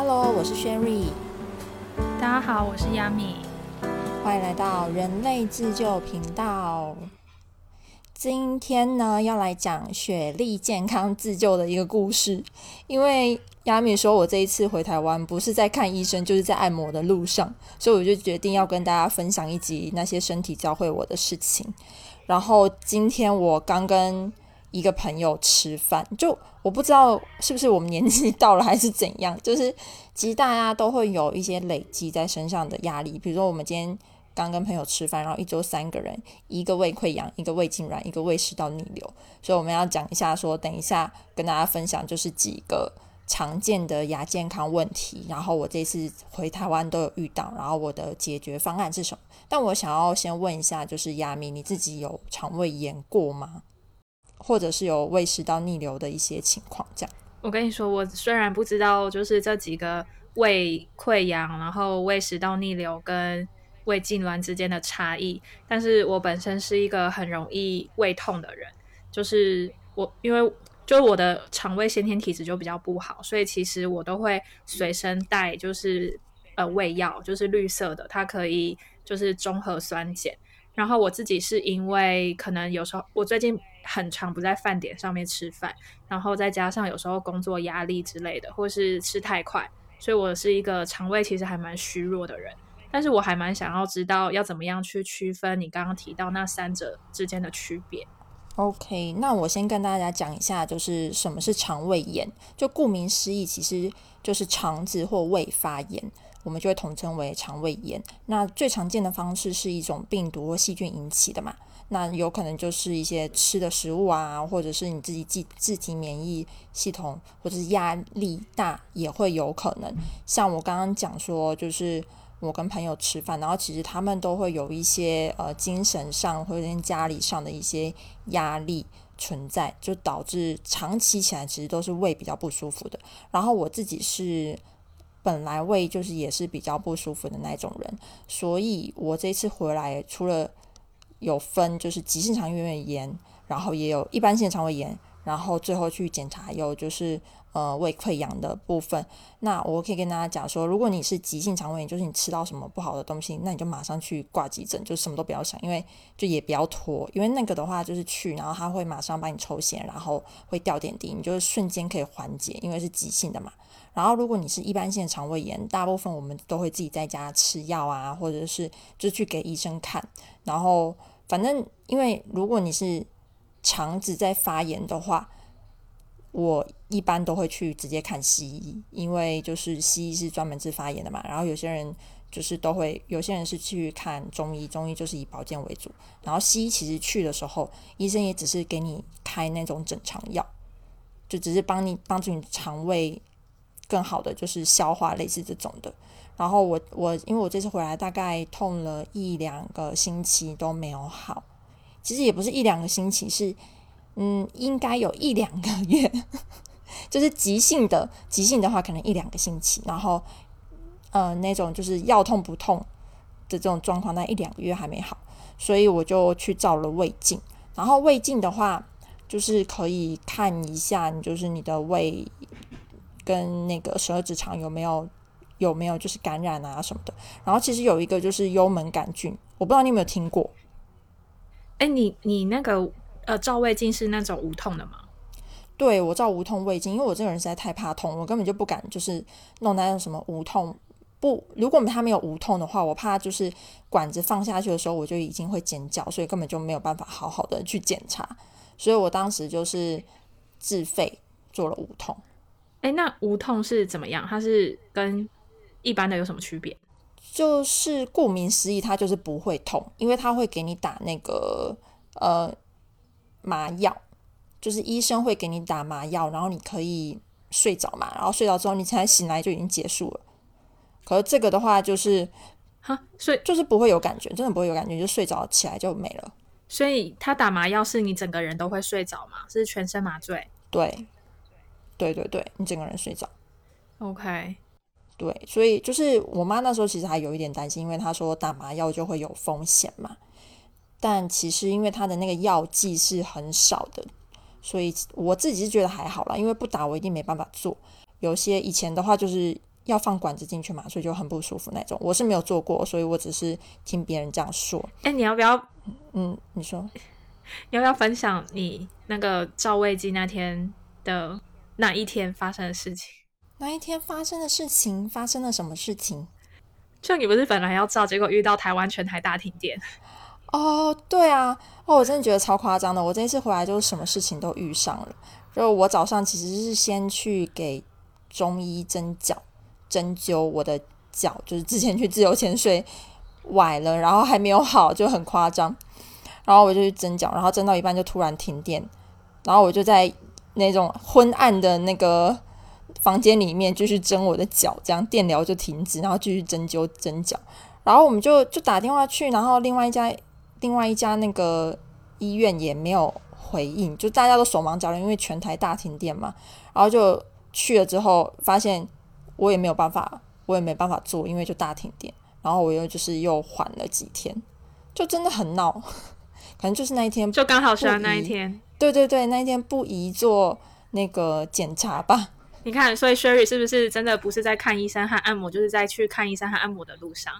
Hello，我是 Sherry，大家好，我是亚米，欢迎来到人类自救频道。今天呢，要来讲雪莉健康自救的一个故事。因为亚米说我这一次回台湾，不是在看医生，就是在按摩的路上，所以我就决定要跟大家分享一集那些身体教会我的事情。然后今天我刚跟一个朋友吃饭，就我不知道是不是我们年纪到了还是怎样，就是其实大家都会有一些累积在身上的压力，比如说我们今天。刚跟朋友吃饭，然后一周三个人，一个胃溃疡，一个胃痉挛，一个胃食道逆流，所以我们要讲一下，说等一下跟大家分享就是几个常见的牙健康问题，然后我这次回台湾都有遇到，然后我的解决方案是什么？但我想要先问一下，就是亚米，你自己有肠胃炎过吗？或者是有胃食道逆流的一些情况？这样，我跟你说，我虽然不知道就是这几个胃溃疡，然后胃食道逆流跟胃痉挛之间的差异，但是我本身是一个很容易胃痛的人，就是我因为就我的肠胃先天体质就比较不好，所以其实我都会随身带，就是呃胃药，就是绿色的，它可以就是中和酸碱。然后我自己是因为可能有时候我最近很长不在饭点上面吃饭，然后再加上有时候工作压力之类的，或是吃太快，所以我是一个肠胃其实还蛮虚弱的人。但是我还蛮想要知道要怎么样去区分你刚刚提到那三者之间的区别。OK，那我先跟大家讲一下，就是什么是肠胃炎。就顾名思义，其实就是肠子或胃发炎，我们就会统称为肠胃炎。那最常见的方式是一种病毒或细菌引起的嘛？那有可能就是一些吃的食物啊，或者是你自己自自体免疫系统，或者是压力大也会有可能。像我刚刚讲说，就是。我跟朋友吃饭，然后其实他们都会有一些呃精神上或者家里上的一些压力存在，就导致长期起来其实都是胃比较不舒服的。然后我自己是本来胃就是也是比较不舒服的那种人，所以我这次回来除了有分就是急性肠胃炎，然后也有一般性肠胃炎，然后最后去检查有就是。呃，胃溃疡的部分，那我可以跟大家讲说，如果你是急性肠胃炎，就是你吃到什么不好的东西，那你就马上去挂急诊，就什么都不要想，因为就也不要拖，因为那个的话就是去，然后他会马上帮你抽血，然后会掉点滴，你就是瞬间可以缓解，因为是急性的嘛。然后如果你是一般性肠胃炎，大部分我们都会自己在家吃药啊，或者是就去给医生看，然后反正因为如果你是肠子在发炎的话。我一般都会去直接看西医，因为就是西医是专门治发炎的嘛。然后有些人就是都会，有些人是去看中医，中医就是以保健为主。然后西医其实去的时候，医生也只是给你开那种整肠药，就只是帮你帮助你肠胃更好的就是消化，类似这种的。然后我我因为我这次回来大概痛了一两个星期都没有好，其实也不是一两个星期是。嗯，应该有一两个月，就是急性的，急性的话可能一两个星期，然后呃那种就是要痛不痛的这种状况，那一两个月还没好，所以我就去照了胃镜，然后胃镜的话就是可以看一下，就是你的胃跟那个十二指肠有没有有没有就是感染啊什么的，然后其实有一个就是幽门杆菌，我不知道你有没有听过，哎，你你那个。呃，照胃镜是那种无痛的吗？对，我照无痛胃镜，因为我这个人实在太怕痛，我根本就不敢就是弄那种什么无痛。不，如果他没有无痛的话，我怕就是管子放下去的时候，我就已经会尖叫，所以根本就没有办法好好的去检查。所以我当时就是自费做了无痛。哎，那无痛是怎么样？它是跟一般的有什么区别？就是顾名思义，它就是不会痛，因为它会给你打那个呃。麻药就是医生会给你打麻药，然后你可以睡着嘛，然后睡着之后你才醒来就已经结束了。可是这个的话就是哈，睡就是不会有感觉，真的不会有感觉，就睡着起来就没了。所以他打麻药是你整个人都会睡着吗？是全身麻醉？对，对对对，你整个人睡着。OK，对，所以就是我妈那时候其实还有一点担心，因为她说打麻药就会有风险嘛。但其实因为她的那个药剂是很少的，所以我自己是觉得还好啦。因为不打我一定没办法做。有些以前的话就是要放管子进去嘛，所以就很不舒服那种。我是没有做过，所以我只是听别人这样说。哎，你要不要？嗯，你说，你 要不要分享你那个照胃镜那天的那一天发生的事情？那一天发生的事情，发生了什么事情？就你不是本来要照，结果遇到台湾全台大停电。哦，对啊，哦，我真的觉得超夸张的。我这一次回来就是什么事情都遇上了。就我早上其实是先去给中医针脚，针灸我的脚，就是之前去自由潜水崴了，然后还没有好，就很夸张。然后我就去针脚，然后针到一半就突然停电，然后我就在那种昏暗的那个房间里面继续针我的脚，这样电疗就停止，然后继续针灸针脚。然后我们就就打电话去，然后另外一家。另外一家那个医院也没有回应，就大家都手忙脚乱，因为全台大停电嘛。然后就去了之后，发现我也没有办法，我也没办法做，因为就大停电。然后我又就是又缓了几天，就真的很闹。可能就是那一天，就刚好是那一天。对对对，那一天不宜做那个检查吧？你看，所以 Sherry 是不是真的不是在看医生和按摩，就是在去看医生和按摩的路上？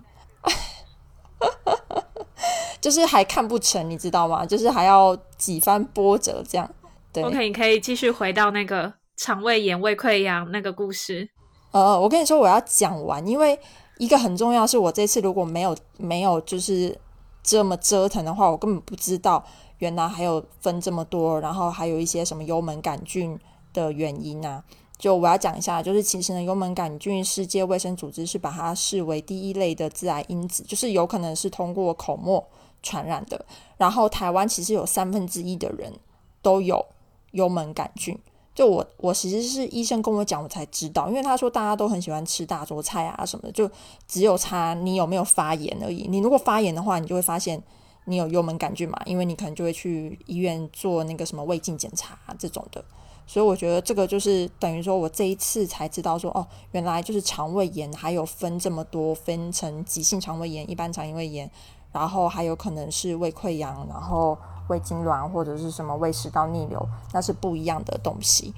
就是还看不成，你知道吗？就是还要几番波折这样。对，OK，你可以继续回到那个肠胃炎、胃溃疡那个故事。呃，我跟你说，我要讲完，因为一个很重要，是我这次如果没有没有就是这么折腾的话，我根本不知道原来还有分这么多，然后还有一些什么幽门杆菌的原因啊。就我要讲一下，就是其实呢，幽门杆菌，世界卫生组织是把它视为第一类的致癌因子，就是有可能是通过口沫。传染的，然后台湾其实有三分之一的人都有幽门杆菌。就我，我其实是医生跟我讲，我才知道，因为他说大家都很喜欢吃大桌菜啊什么的，就只有差你有没有发炎而已。你如果发炎的话，你就会发现你有幽门杆菌嘛，因为你可能就会去医院做那个什么胃镜检查这种的。所以我觉得这个就是等于说我这一次才知道说，哦，原来就是肠胃炎还有分这么多，分成急性肠胃炎、一般肠胃炎。然后还有可能是胃溃疡，然后胃痉挛或者是什么胃食道逆流，那是不一样的东西。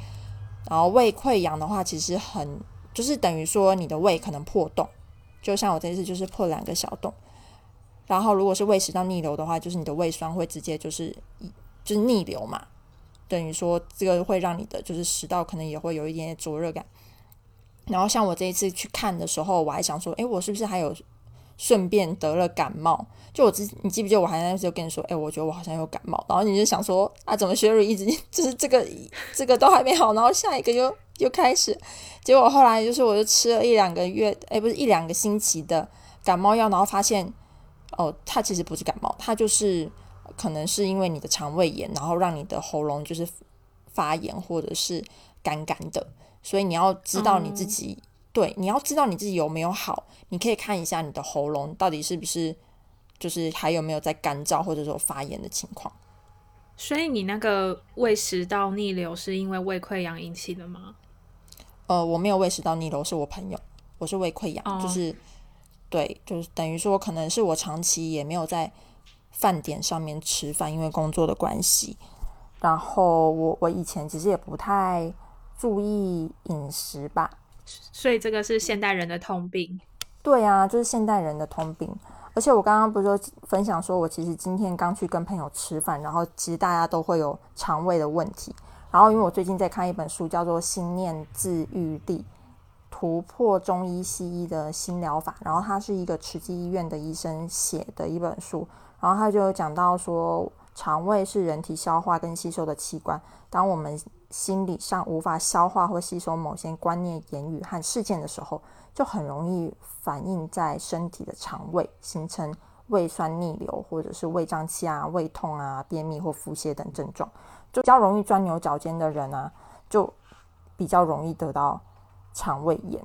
然后胃溃疡的话，其实很就是等于说你的胃可能破洞，就像我这次就是破两个小洞。然后如果是胃食道逆流的话，就是你的胃酸会直接就是一就是逆流嘛，等于说这个会让你的就是食道可能也会有一点点灼热感。然后像我这一次去看的时候，我还想说，诶，我是不是还有？顺便得了感冒，就我之你记不记得我还那时候跟你说，哎，我觉得我好像有感冒，然后你就想说啊，怎么薛瑞一直就是这个这个都还没好，然后下一个又又开始，结果后来就是我就吃了一两个月，哎，不是一两个星期的感冒药，然后发现哦，它其实不是感冒，它就是可能是因为你的肠胃炎，然后让你的喉咙就是发炎或者是干干的，所以你要知道你自己。对，你要知道你自己有没有好，你可以看一下你的喉咙到底是不是，就是还有没有在干燥或者说发炎的情况。所以你那个胃食道逆流是因为胃溃疡引起的吗？呃，我没有胃食道逆流，是我朋友，我是胃溃疡，就是对，就是等于说可能是我长期也没有在饭点上面吃饭，因为工作的关系。然后我我以前其实也不太注意饮食吧。所以这个是现代人的通病，对啊，就是现代人的通病。而且我刚刚不是说分享说，我其实今天刚去跟朋友吃饭，然后其实大家都会有肠胃的问题。然后因为我最近在看一本书，叫做《心念治愈力：突破中医西医的新疗法》，然后它是一个慈济医院的医生写的一本书，然后他就讲到说，肠胃是人体消化跟吸收的器官，当我们心理上无法消化或吸收某些观念、言语和事件的时候，就很容易反映在身体的肠胃，形成胃酸逆流，或者是胃胀气啊、胃痛啊、便秘或腹泻等症状。就比较容易钻牛角尖的人啊，就比较容易得到肠胃炎。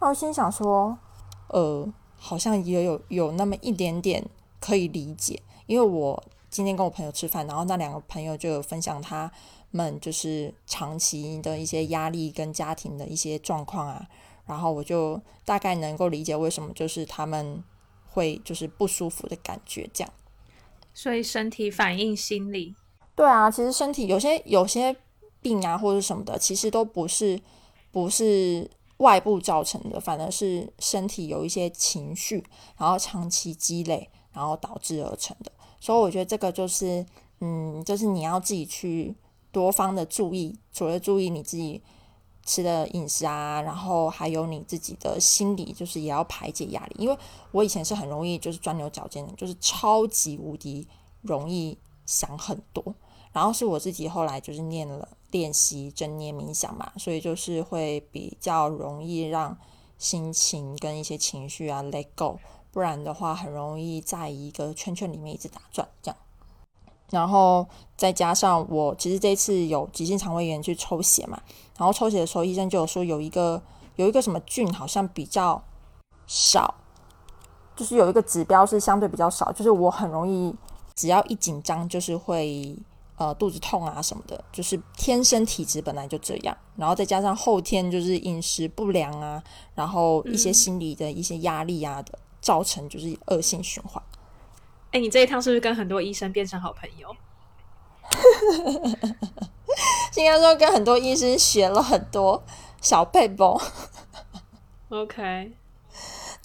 那我心想说，呃，好像也有有那么一点点可以理解，因为我今天跟我朋友吃饭，然后那两个朋友就有分享他。们就是长期的一些压力跟家庭的一些状况啊，然后我就大概能够理解为什么就是他们会就是不舒服的感觉这样。所以身体反映心理。对啊，其实身体有些有些病啊或者什么的，其实都不是不是外部造成的，反而是身体有一些情绪，然后长期积累，然后导致而成的。所以我觉得这个就是，嗯，就是你要自己去多方的注意，除了注意你自己。吃的饮食啊，然后还有你自己的心理，就是也要排解压力。因为我以前是很容易就是钻牛角尖的，就是超级无敌容易想很多。然后是我自己后来就是念了练习正念冥想嘛，所以就是会比较容易让心情跟一些情绪啊 let go，不然的话很容易在一个圈圈里面一直打转这样。然后再加上我其实这次有急性肠胃炎去抽血嘛。然后抽血的时候，医生就有说有一个有一个什么菌好像比较少，就是有一个指标是相对比较少，就是我很容易只要一紧张就是会呃肚子痛啊什么的，就是天生体质本来就这样，然后再加上后天就是饮食不良啊，然后一些心理的一些压力啊的，造成就是恶性循环。哎，你这一趟是不是跟很多医生变成好朋友？应该说跟很多医生学了很多小配包。OK，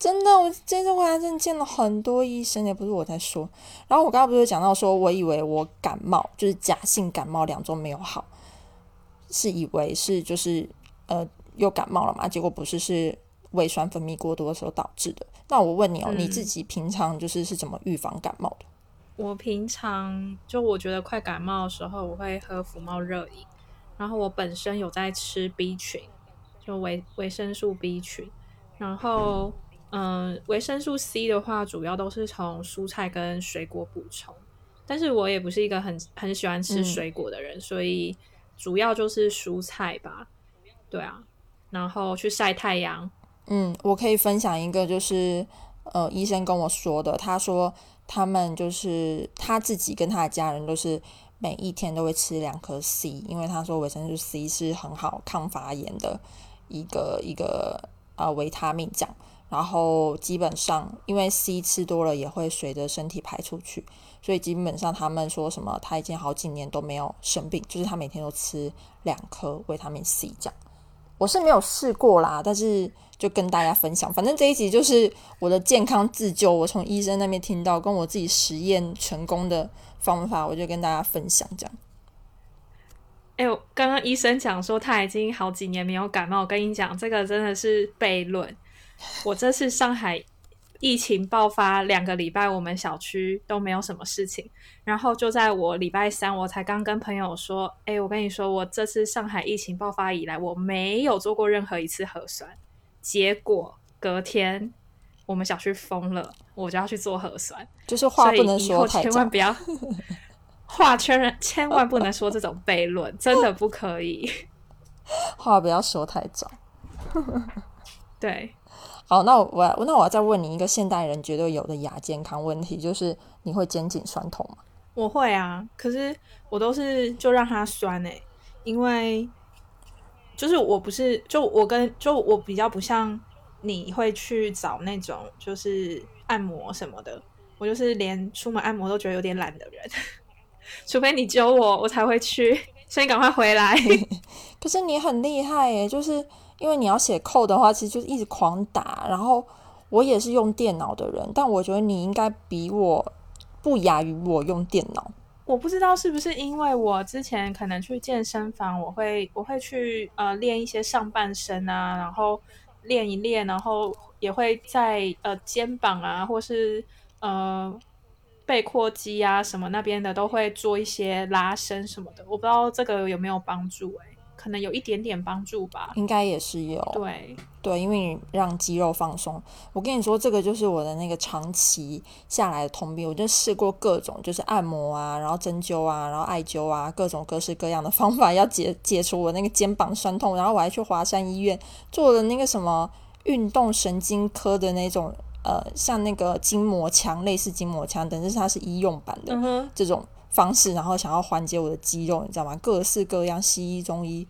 真的，我这次回来真的见了很多医生，也不是我在说。然后我刚刚不是讲到说，我以为我感冒就是假性感冒两周没有好，是以为是就是呃又感冒了嘛？结果不是，是胃酸分泌过多的时候导致的。那我问你哦，你自己平常就是是怎么预防感冒的？我平常就我觉得快感冒的时候，我会喝福猫热饮。然后我本身有在吃 B 群，就维维生素 B 群。然后，嗯，维生素 C 的话，主要都是从蔬菜跟水果补充。但是我也不是一个很很喜欢吃水果的人，所以主要就是蔬菜吧。对啊，然后去晒太阳。嗯，我可以分享一个，就是呃，医生跟我说的，他说。他们就是他自己跟他的家人都是每一天都会吃两颗 C，因为他说维生素 C 是很好抗发炎的一个一个呃维他命这样。然后基本上因为 C 吃多了也会随着身体排出去，所以基本上他们说什么他已经好几年都没有生病，就是他每天都吃两颗维他命 C 这样。我是没有试过啦，但是。就跟大家分享，反正这一集就是我的健康自救，我从医生那边听到跟我自己实验成功的方法，我就跟大家分享这样。哎呦，刚刚医生讲说他已经好几年没有感冒，我跟你讲，这个真的是悖论。我这次上海疫情爆发两个礼拜，我们小区都没有什么事情，然后就在我礼拜三，我才刚跟朋友说，哎，我跟你说，我这次上海疫情爆发以来，我没有做过任何一次核酸。结果隔天我们小区封了，我就要去做核酸。就是话不能说千万不要 话圈人，千万不能说这种悖论，真的不可以。话不要说太早。对，好，那我我那我要再问你一个现代人绝对有的亚健康问题，就是你会肩颈酸痛吗？我会啊，可是我都是就让它酸诶，因为。就是我不是，就我跟就我比较不像你会去找那种就是按摩什么的，我就是连出门按摩都觉得有点懒的人，除非你揪我，我才会去。所以赶快回来。可是你很厉害耶，就是因为你要写扣的话，其实就是一直狂打。然后我也是用电脑的人，但我觉得你应该比我不亚于我用电脑。我不知道是不是因为我之前可能去健身房，我会我会去呃练一些上半身啊，然后练一练，然后也会在呃肩膀啊，或是呃背阔肌啊什么那边的都会做一些拉伸什么的。我不知道这个有没有帮助哎。可能有一点点帮助吧，应该也是有。对对，因为你让肌肉放松。我跟你说，这个就是我的那个长期下来的通病。我就试过各种，就是按摩啊，然后针灸啊，然后艾灸啊，各种各式各样的方法，要解解除我那个肩膀酸痛。然后我还去华山医院做了那个什么运动神经科的那种，呃，像那个筋膜枪，类似筋膜枪，但是它是医用版的这种。方式，然后想要缓解我的肌肉，你知道吗？各式各样，西医、中医，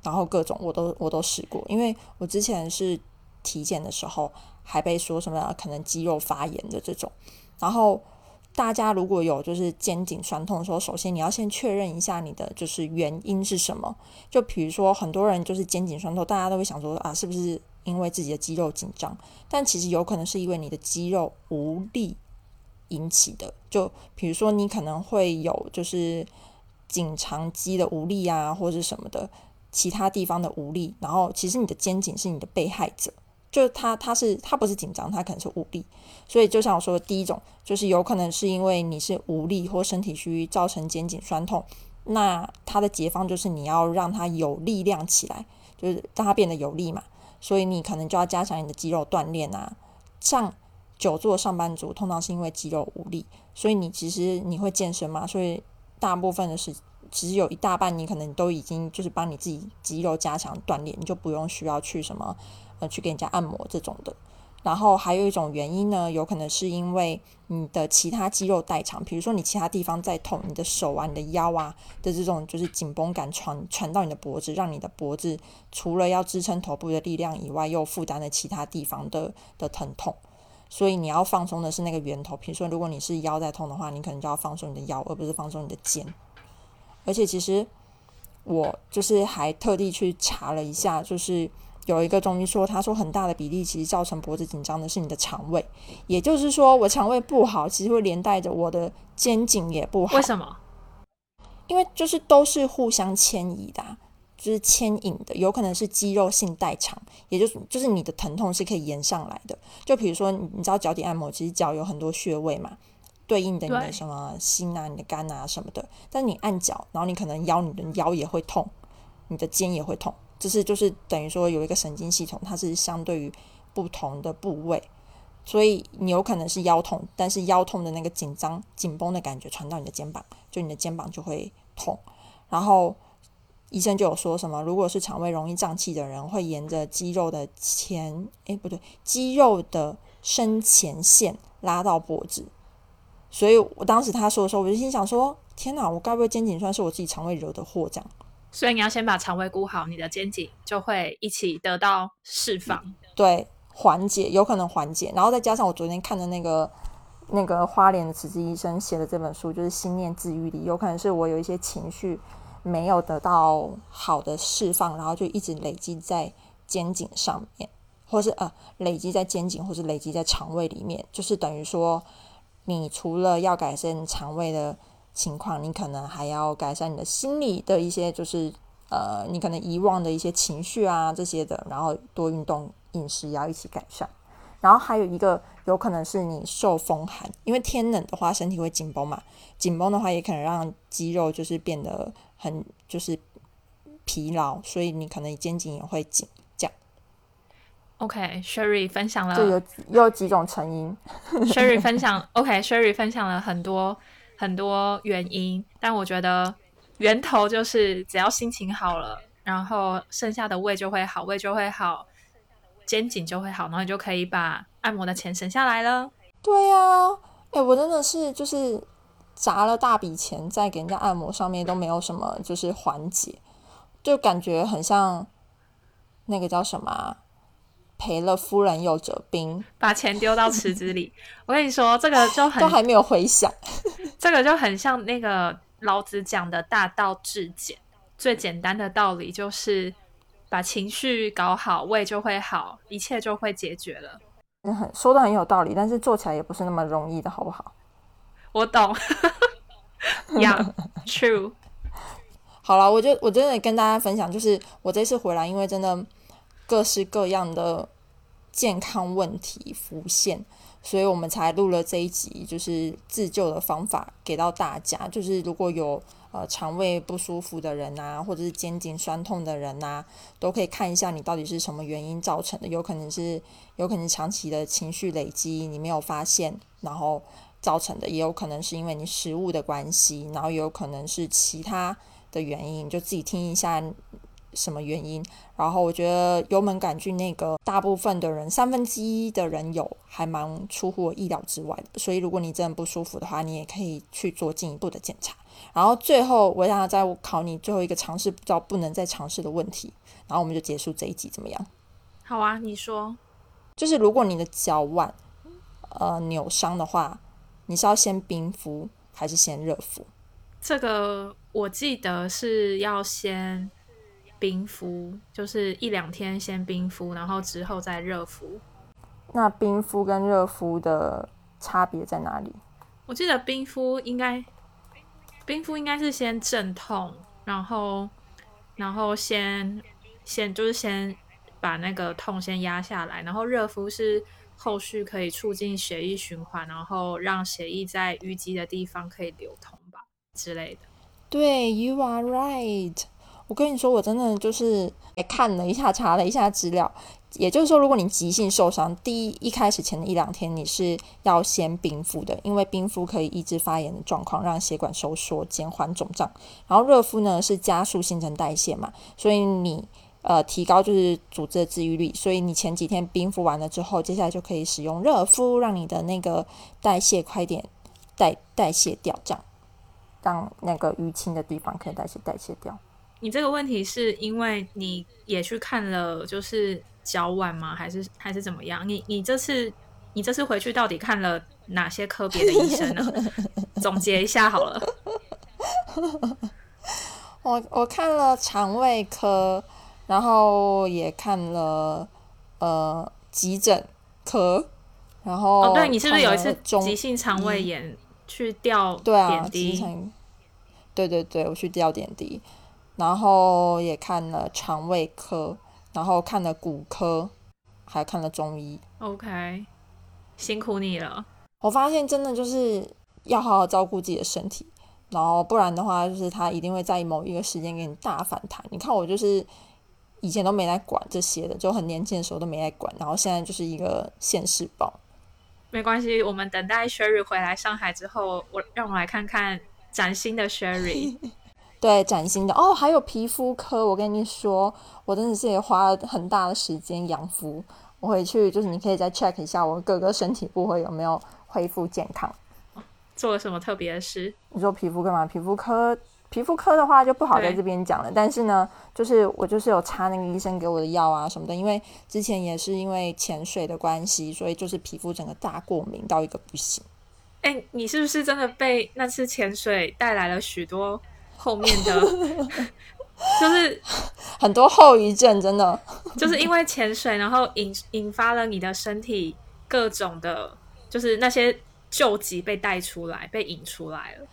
然后各种我都我都试过。因为我之前是体检的时候，还被说什么可能肌肉发炎的这种。然后大家如果有就是肩颈酸痛的时候，首先你要先确认一下你的就是原因是什么。就比如说很多人就是肩颈酸痛，大家都会想说啊，是不是因为自己的肌肉紧张？但其实有可能是因为你的肌肉无力引起的。就比如说你可能会有就是颈长肌的无力啊，或者什么的其他地方的无力，然后其实你的肩颈是你的被害者。就是他，他是他不是紧张，他可能是无力，所以就像我说的第一种，就是有可能是因为你是无力或身体虚造成肩颈酸痛，那它的解方就是你要让它有力量起来，就是让它变得有力嘛，所以你可能就要加强你的肌肉锻炼啊。像久坐上班族，通常是因为肌肉无力，所以你其实你会健身嘛，所以大部分的时其实有一大半你可能都已经就是帮你自己肌肉加强锻炼，你就不用需要去什么。呃，去给人家按摩这种的，然后还有一种原因呢，有可能是因为你的其他肌肉代偿，比如说你其他地方在痛，你的手啊、你的腰啊的这种就是紧绷感传传到你的脖子，让你的脖子除了要支撑头部的力量以外，又负担了其他地方的的疼痛，所以你要放松的是那个源头。比如说，如果你是腰在痛的话，你可能就要放松你的腰，而不是放松你的肩。而且其实我就是还特地去查了一下，就是。有一个中医说，他说很大的比例其实造成脖子紧张的是你的肠胃，也就是说我肠胃不好，其实会连带着我的肩颈也不好。为什么？因为就是都是互相迁移的，就是牵引的，有可能是肌肉性代偿，也就是就是你的疼痛是可以延上来的。就比如说，你知道脚底按摩，其实脚有很多穴位嘛，对应的你的什么心啊、你的肝啊什么的。但你按脚，然后你可能腰，你的腰也会痛，你的肩也会痛。就是就是等于说有一个神经系统，它是相对于不同的部位，所以你有可能是腰痛，但是腰痛的那个紧张紧绷的感觉传到你的肩膀，就你的肩膀就会痛。然后医生就有说什么，如果是肠胃容易胀气的人，会沿着肌肉的前，诶不对，肌肉的深前线拉到脖子。所以我当时他说的时候，我就心想说：天哪，我该不会肩颈酸是我自己肠胃惹的祸？这样。所以你要先把肠胃顾好，你的肩颈就会一起得到释放，对，缓解有可能缓解。然后再加上我昨天看的那个那个花莲的慈济医生写的这本书，就是《心念治愈力》，有可能是我有一些情绪没有得到好的释放，然后就一直累积在肩颈上面，或是呃累积在肩颈，或是累积在肠胃里面，就是等于说，你除了要改善肠胃的。情况，你可能还要改善你的心理的一些，就是呃，你可能遗忘的一些情绪啊这些的，然后多运动，饮食也要一起改善。然后还有一个，有可能是你受风寒，因为天冷的话，身体会紧绷嘛，紧绷的话也可能让肌肉就是变得很就是疲劳，所以你可能肩颈也会紧。这样。OK，Sherry 分享了，就有有几种成因。Sherry 分享，OK，Sherry 分享了很多。很多原因，但我觉得源头就是只要心情好了，然后剩下的胃就会好，胃就会好，肩颈就会好，然后你就可以把按摩的钱省下来了。对呀，哎，我真的是就是砸了大笔钱在给人家按摩上面都没有什么就是缓解，就感觉很像那个叫什么？赔了夫人又折兵，把钱丢到池子里。我跟你说，这个 就很都还没有回想。这个就很像那个老子讲的大道至简，最简单的道理就是把情绪搞好，胃就会好，一切就会解决了。很说的很有道理，但是做起来也不是那么容易的，好不好？我懂。Yeah，true。好了，我就我真的跟大家分享，就是我这次回来，因为真的各式各样的。健康问题浮现，所以我们才录了这一集，就是自救的方法给到大家。就是如果有呃肠胃不舒服的人啊，或者是肩颈酸痛的人啊，都可以看一下你到底是什么原因造成的。有可能是有可能长期的情绪累积，你没有发现，然后造成的；也有可能是因为你食物的关系，然后也有可能是其他的原因。就自己听一下。什么原因？然后我觉得幽门杆菌那个大部分的人，三分之一的人有，还蛮出乎我意料之外的。所以如果你真的不舒服的话，你也可以去做进一步的检查。然后最后我想再考你最后一个尝试，不知道不能再尝试的问题。然后我们就结束这一集，怎么样？好啊，你说。就是如果你的脚腕呃扭伤的话，你是要先冰敷还是先热敷？这个我记得是要先冰敷，就是一两天先冰敷，然后之后再热敷。那冰敷跟热敷的差别在哪里？我记得冰敷应该，冰敷应该是先镇痛，然后，然后先先就是先把那个痛先压下来，然后热敷是后续可以促进血液循环，然后让血液在淤积的地方可以流通吧之类的。对，You are right。我跟你说，我真的就是也看了一下，查了一下资料。也就是说，如果你急性受伤，第一一开始前的一两天你是要先冰敷的，因为冰敷可以抑制发炎的状况，让血管收缩，减缓肿胀。然后热敷呢是加速新陈代谢嘛，所以你呃提高就是组织的治愈率。所以你前几天冰敷完了之后，接下来就可以使用热敷，让你的那个代谢快点代代谢掉，这样让那个淤青的地方可以代谢代谢掉。你这个问题是因为你也去看了，就是脚腕吗？还是还是怎么样？你你这次你这次回去到底看了哪些科别的医生呢？总结一下好了。我我看了肠胃科，然后也看了呃急诊科，然后哦，对你是不是有一次急性肠胃炎去吊点滴？对对对，我去吊点滴。然后也看了肠胃科，然后看了骨科，还看了中医。OK，辛苦你了。我发现真的就是要好好照顾自己的身体，然后不然的话，就是他一定会在某一个时间给你大反弹。你看我就是以前都没来管这些的，就很年轻的时候都没来管，然后现在就是一个现世报。没关系，我们等待 Sherry 回来上海之后，我让我来看看崭新的 Sherry。对，崭新的哦，还有皮肤科。我跟你说，我真的是也花了很大的时间养肤。我回去就是你可以再 check 一下我各个身体部位有没有恢复健康。做了什么特别的事？你说皮肤科嘛？皮肤科，皮肤科的话就不好在这边讲了。但是呢，就是我就是有擦那个医生给我的药啊什么的，因为之前也是因为潜水的关系，所以就是皮肤整个大过敏到一个不行。哎，你是不是真的被那次潜水带来了许多？后面的就是 很多后遗症，真的 就是因为潜水，然后引引发了你的身体各种的，就是那些旧疾被带出来，被引出来了。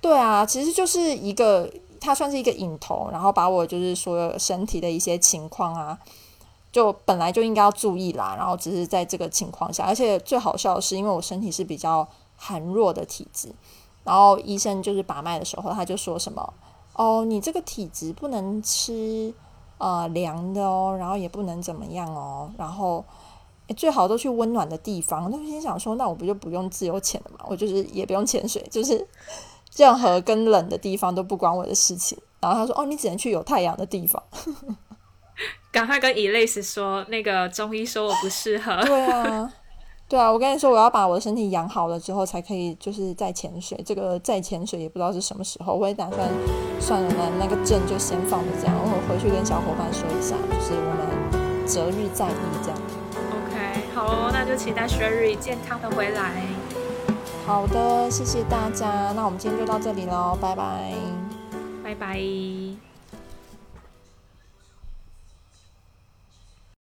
对啊，其实就是一个，它算是一个引头，然后把我就是所有身体的一些情况啊，就本来就应该要注意啦，然后只是在这个情况下，而且最好笑的是，因为我身体是比较寒弱的体质。然后医生就是把脉的时候，他就说什么：“哦，你这个体质不能吃呃凉的哦，然后也不能怎么样哦，然后最好都去温暖的地方。”那我心想说：“那我不就不用自由潜了嘛？我就是也不用潜水，就是任何跟冷的地方都不关我的事情。”然后他说：“哦，你只能去有太阳的地方。”赶快跟 Elise 说，那个中医说我不适合。对啊。对啊，我跟你说，我要把我的身体养好了之后，才可以就是再潜水。这个再潜水也不知道是什么时候，我也打算算了，那那个证就先放着这样。我回去跟小伙伴说一下，就是我们择日再议这样。OK，好哦，那就期待 Sherry 健康的回来。好的，谢谢大家，那我们今天就到这里喽，拜拜，拜拜。